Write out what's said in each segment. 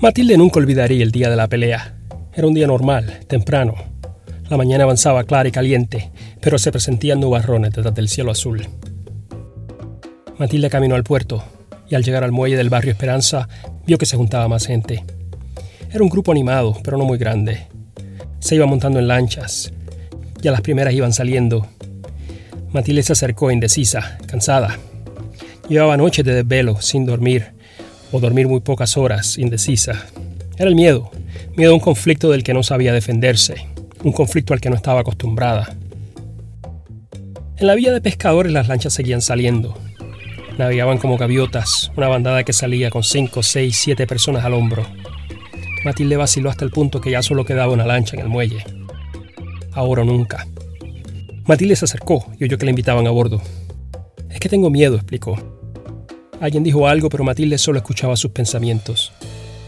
Matilde nunca olvidaría el día de la pelea. Era un día normal, temprano. La mañana avanzaba clara y caliente, pero se presentían nubarrones detrás del cielo azul. Matilde caminó al puerto y al llegar al muelle del barrio Esperanza vio que se juntaba más gente. Era un grupo animado, pero no muy grande. Se iba montando en lanchas. Ya las primeras iban saliendo. Matilde se acercó indecisa, cansada. Llevaba noches de desvelo, sin dormir, o dormir muy pocas horas, indecisa. Era el miedo, miedo a un conflicto del que no sabía defenderse, un conflicto al que no estaba acostumbrada. En la villa de pescadores las lanchas seguían saliendo. Navegaban como gaviotas, una bandada que salía con cinco, seis, siete personas al hombro. Matilde vaciló hasta el punto que ya solo quedaba una lancha en el muelle. Ahora o nunca. Matilde se acercó y oyó que le invitaban a bordo. Es que tengo miedo, explicó. Alguien dijo algo, pero Matilde solo escuchaba sus pensamientos.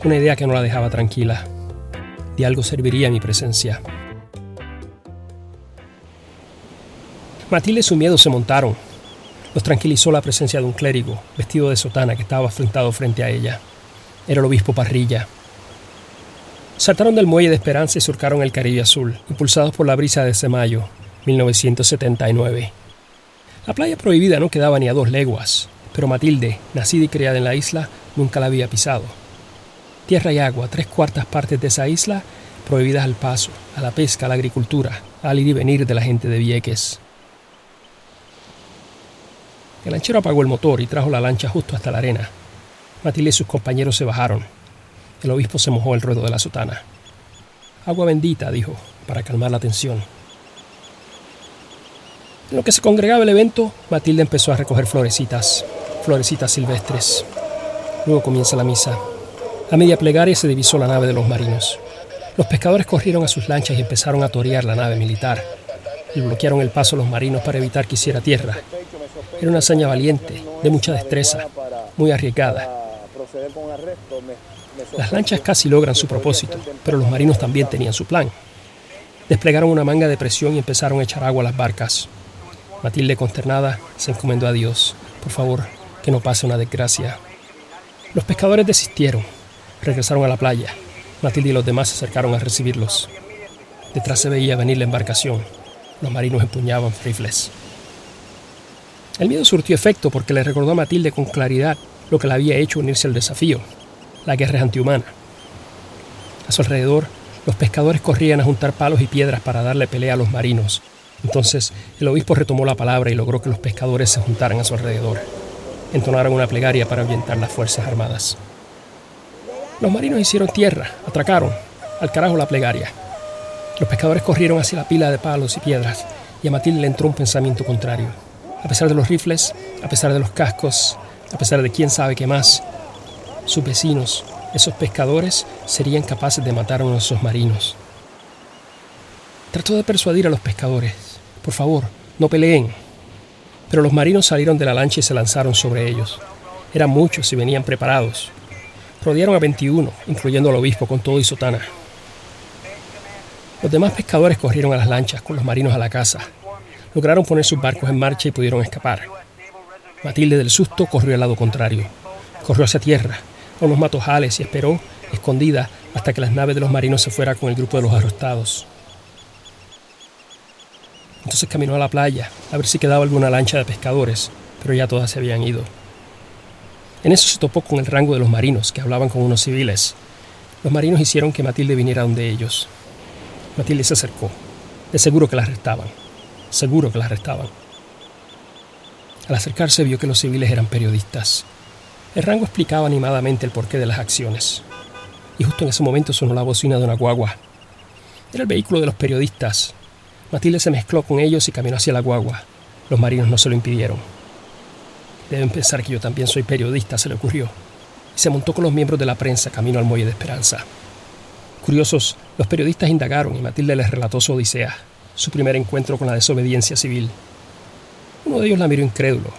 Una idea que no la dejaba tranquila. De algo serviría mi presencia. Matilde y su miedo se montaron. Los tranquilizó la presencia de un clérigo, vestido de sotana, que estaba afrontado frente a ella. Era el obispo Parrilla. Saltaron del muelle de Esperanza y surcaron el Caribe Azul, impulsados por la brisa de ese mayo, 1979. La playa prohibida no quedaba ni a dos leguas, pero Matilde, nacida y criada en la isla, nunca la había pisado. Tierra y agua, tres cuartas partes de esa isla, prohibidas al paso, a la pesca, a la agricultura, al ir y venir de la gente de Vieques. El lanchero apagó el motor y trajo la lancha justo hasta la arena. Matilde y sus compañeros se bajaron. El obispo se mojó el ruedo de la sotana. Agua bendita, dijo, para calmar la tensión. En lo que se congregaba el evento, Matilde empezó a recoger florecitas, florecitas silvestres. Luego comienza la misa. A media plegaria se divisó la nave de los marinos. Los pescadores corrieron a sus lanchas y empezaron a torear la nave militar. Y bloquearon el paso a los marinos para evitar que hiciera tierra. Era una hazaña valiente, de mucha destreza, muy arriesgada. Las lanchas casi logran su propósito, pero los marinos también tenían su plan. Desplegaron una manga de presión y empezaron a echar agua a las barcas. Matilde, consternada, se encomendó a Dios. Por favor, que no pase una desgracia. Los pescadores desistieron. Regresaron a la playa. Matilde y los demás se acercaron a recibirlos. Detrás se veía venir la embarcación. Los marinos empuñaban rifles. El miedo surtió efecto porque le recordó a Matilde con claridad lo que le había hecho unirse al desafío, la guerra antihumana. A su alrededor, los pescadores corrían a juntar palos y piedras para darle pelea a los marinos. Entonces el obispo retomó la palabra y logró que los pescadores se juntaran a su alrededor. Entonaron una plegaria para ahuyentar las fuerzas armadas. Los marinos hicieron tierra, atracaron. Al carajo la plegaria. Los pescadores corrieron hacia la pila de palos y piedras y a Matilde le entró un pensamiento contrario. A pesar de los rifles, a pesar de los cascos, a pesar de quién sabe qué más, sus vecinos, esos pescadores, serían capaces de matar a uno de esos marinos. Trató de persuadir a los pescadores, por favor, no peleen. Pero los marinos salieron de la lancha y se lanzaron sobre ellos. Eran muchos y venían preparados. Rodearon a 21, incluyendo al obispo con todo y sotana. Los demás pescadores corrieron a las lanchas con los marinos a la casa. Lograron poner sus barcos en marcha y pudieron escapar. Matilde del susto corrió al lado contrario. Corrió hacia tierra, con los matojales y esperó, escondida, hasta que las naves de los marinos se fueran con el grupo de los arrestados. Entonces caminó a la playa a ver si quedaba alguna lancha de pescadores, pero ya todas se habían ido. En eso se topó con el rango de los marinos, que hablaban con unos civiles. Los marinos hicieron que Matilde viniera donde ellos. Matilde se acercó. De seguro que la arrestaban. Seguro que la arrestaban. Al acercarse vio que los civiles eran periodistas. El rango explicaba animadamente el porqué de las acciones. Y justo en ese momento sonó la bocina de una guagua. Era el vehículo de los periodistas. Matilde se mezcló con ellos y caminó hacia la guagua. Los marinos no se lo impidieron. Deben pensar que yo también soy periodista, se le ocurrió. Y se montó con los miembros de la prensa camino al muelle de Esperanza. Curiosos, los periodistas indagaron y Matilde les relató su odisea, su primer encuentro con la desobediencia civil. Uno de ellos la miró incrédulo.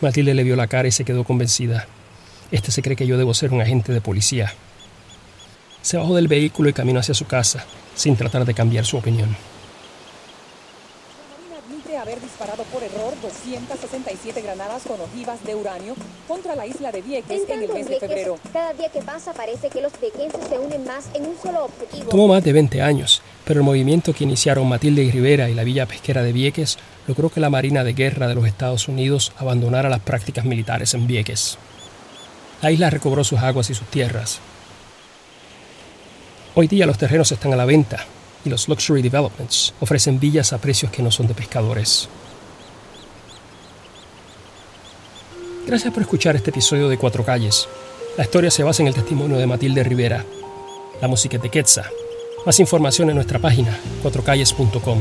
Matilde le vio la cara y se quedó convencida. Este se cree que yo debo ser un agente de policía. Se bajó del vehículo y caminó hacia su casa, sin tratar de cambiar su opinión. Haber disparado por error 267 granadas con ojivas de uranio contra la isla de Vieques en, el mes de febrero. Cada día que pasa parece que los viequenses se unen más en un solo objetivo. Tomó más de 20 años, pero el movimiento que iniciaron Matilde y Rivera y la Villa Pesquera de Vieques logró que la Marina de Guerra de los Estados Unidos abandonara las prácticas militares en Vieques. La isla recobró sus aguas y sus tierras. Hoy día los terrenos están a la venta y los luxury developments ofrecen villas a precios que no son de pescadores. Gracias por escuchar este episodio de Cuatro Calles. La historia se basa en el testimonio de Matilde Rivera. La música es de Quetzal. Más información en nuestra página, cuatrocalles.com.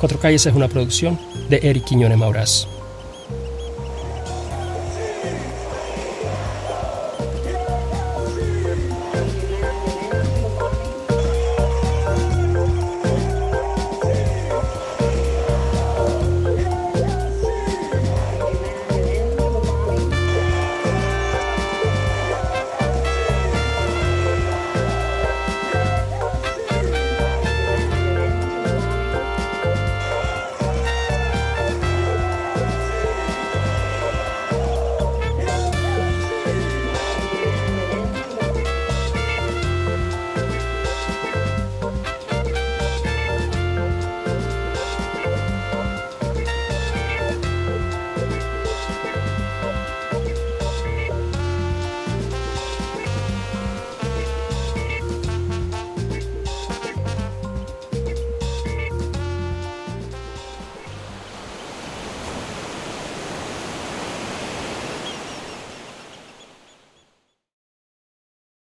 Cuatro Calles es una producción de Eric Quiñones Mauraz.